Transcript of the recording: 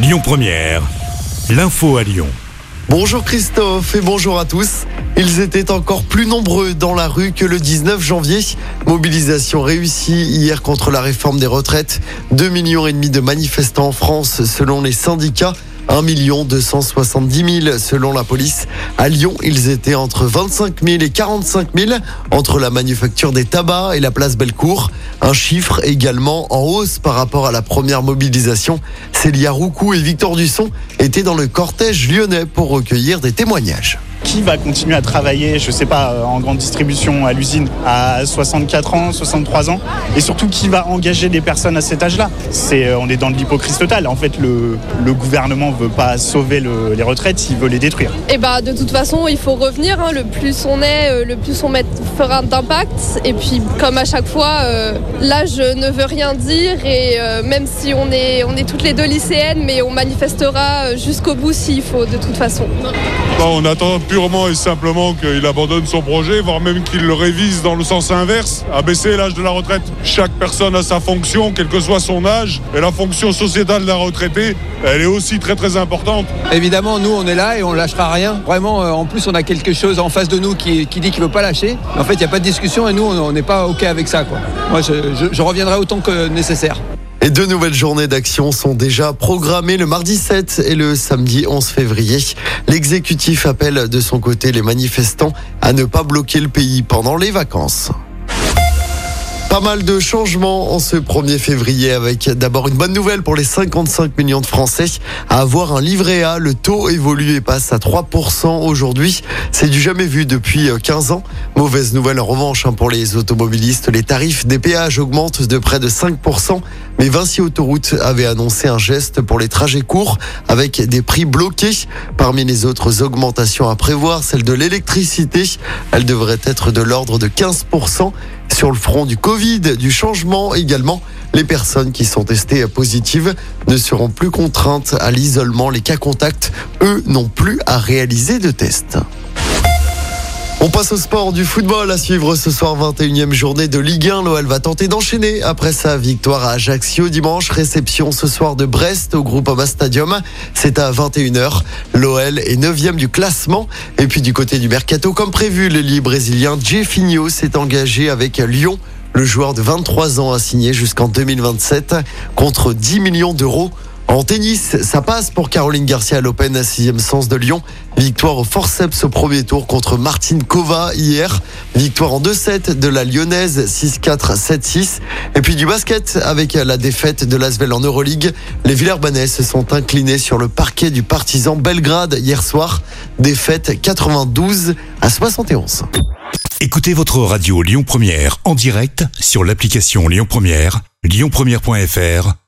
Lyon Première, l'info à Lyon. Bonjour Christophe et bonjour à tous. Ils étaient encore plus nombreux dans la rue que le 19 janvier. Mobilisation réussie hier contre la réforme des retraites. 2 millions et demi de manifestants en France selon les syndicats. 1 270 000 selon la police. À Lyon, ils étaient entre 25 000 et 45 000 entre la manufacture des tabacs et la place Bellecour. Un chiffre également en hausse par rapport à la première mobilisation. Célia Roucou et Victor Dusson étaient dans le cortège lyonnais pour recueillir des témoignages qui va continuer à travailler, je sais pas, euh, en grande distribution à l'usine à 64 ans, 63 ans, et surtout qui va engager des personnes à cet âge-là? Euh, on est dans l'hypocrisie totale. En fait, le, le gouvernement veut pas sauver les retraites, il veut les détruire. Et eh bah, de toute façon, il faut revenir. Hein. Le plus on est, euh, le plus on fera d'impact. Et puis, comme à chaque fois, là, je ne veux rien dire. Et même si on est, on est toutes les deux lycéennes, mais on manifestera jusqu'au bout s'il faut, de toute façon. On attend purement et simplement qu'il abandonne son projet, voire même qu'il le révise dans le sens inverse, à baisser l'âge de la retraite. Chaque personne a sa fonction, quel que soit son âge, et la fonction sociétale d'un retraité, elle est aussi très très importante. Évidemment, nous on est là et on lâchera rien. Vraiment, euh, en plus on a quelque chose en face de nous qui, dit qu'il ne veut pas lâcher. en fait, il n'y a pas de discussion et nous on n'est pas OK avec ça. Moi, je reviendrai autant que nécessaire. Et deux nouvelles journées d'action sont déjà programmées le mardi 7 et le samedi 11 février. L'exécutif appelle de son côté les manifestants à ne pas bloquer le pays pendant les vacances. Pas mal de changements en ce 1er février avec d'abord une bonne nouvelle pour les 55 millions de Français à avoir un livret A. Le taux évolue et passe à 3% aujourd'hui. C'est du jamais vu depuis 15 ans. Mauvaise nouvelle en revanche hein, pour les automobilistes. Les tarifs des péages augmentent de près de 5%. Mais Vinci Autoroute avait annoncé un geste pour les trajets courts avec des prix bloqués. Parmi les autres augmentations à prévoir, celle de l'électricité. Elle devrait être de l'ordre de 15%. Sur le front du Covid, du changement également, les personnes qui sont testées positives ne seront plus contraintes à l'isolement. Les cas contacts, eux, n'ont plus à réaliser de tests. On passe au sport du football à suivre ce soir 21e journée de Ligue 1. L'OL va tenter d'enchaîner après sa victoire à Ajaccio dimanche. Réception ce soir de Brest au Groupama Stadium. C'est à 21h. L'OL est 9e du classement. Et puis du côté du mercato, comme prévu, le brésilien Jefinho s'est engagé avec Lyon. Le joueur de 23 ans a signé jusqu'en 2027 contre 10 millions d'euros. En tennis, ça passe pour Caroline Garcia à l'Open à 6e sens de Lyon. Victoire au forceps au premier tour contre Martine Kova hier. Victoire en 2-7 de la Lyonnaise 6-4, 7-6. Et puis du basket avec la défaite de l'Asvel en Euroleague. Les Villers-Banais se sont inclinés sur le parquet du partisan Belgrade hier soir. Défaite 92 à 71. Écoutez votre radio Lyon Première en direct sur l'application Lyon Première, lyonpremière.fr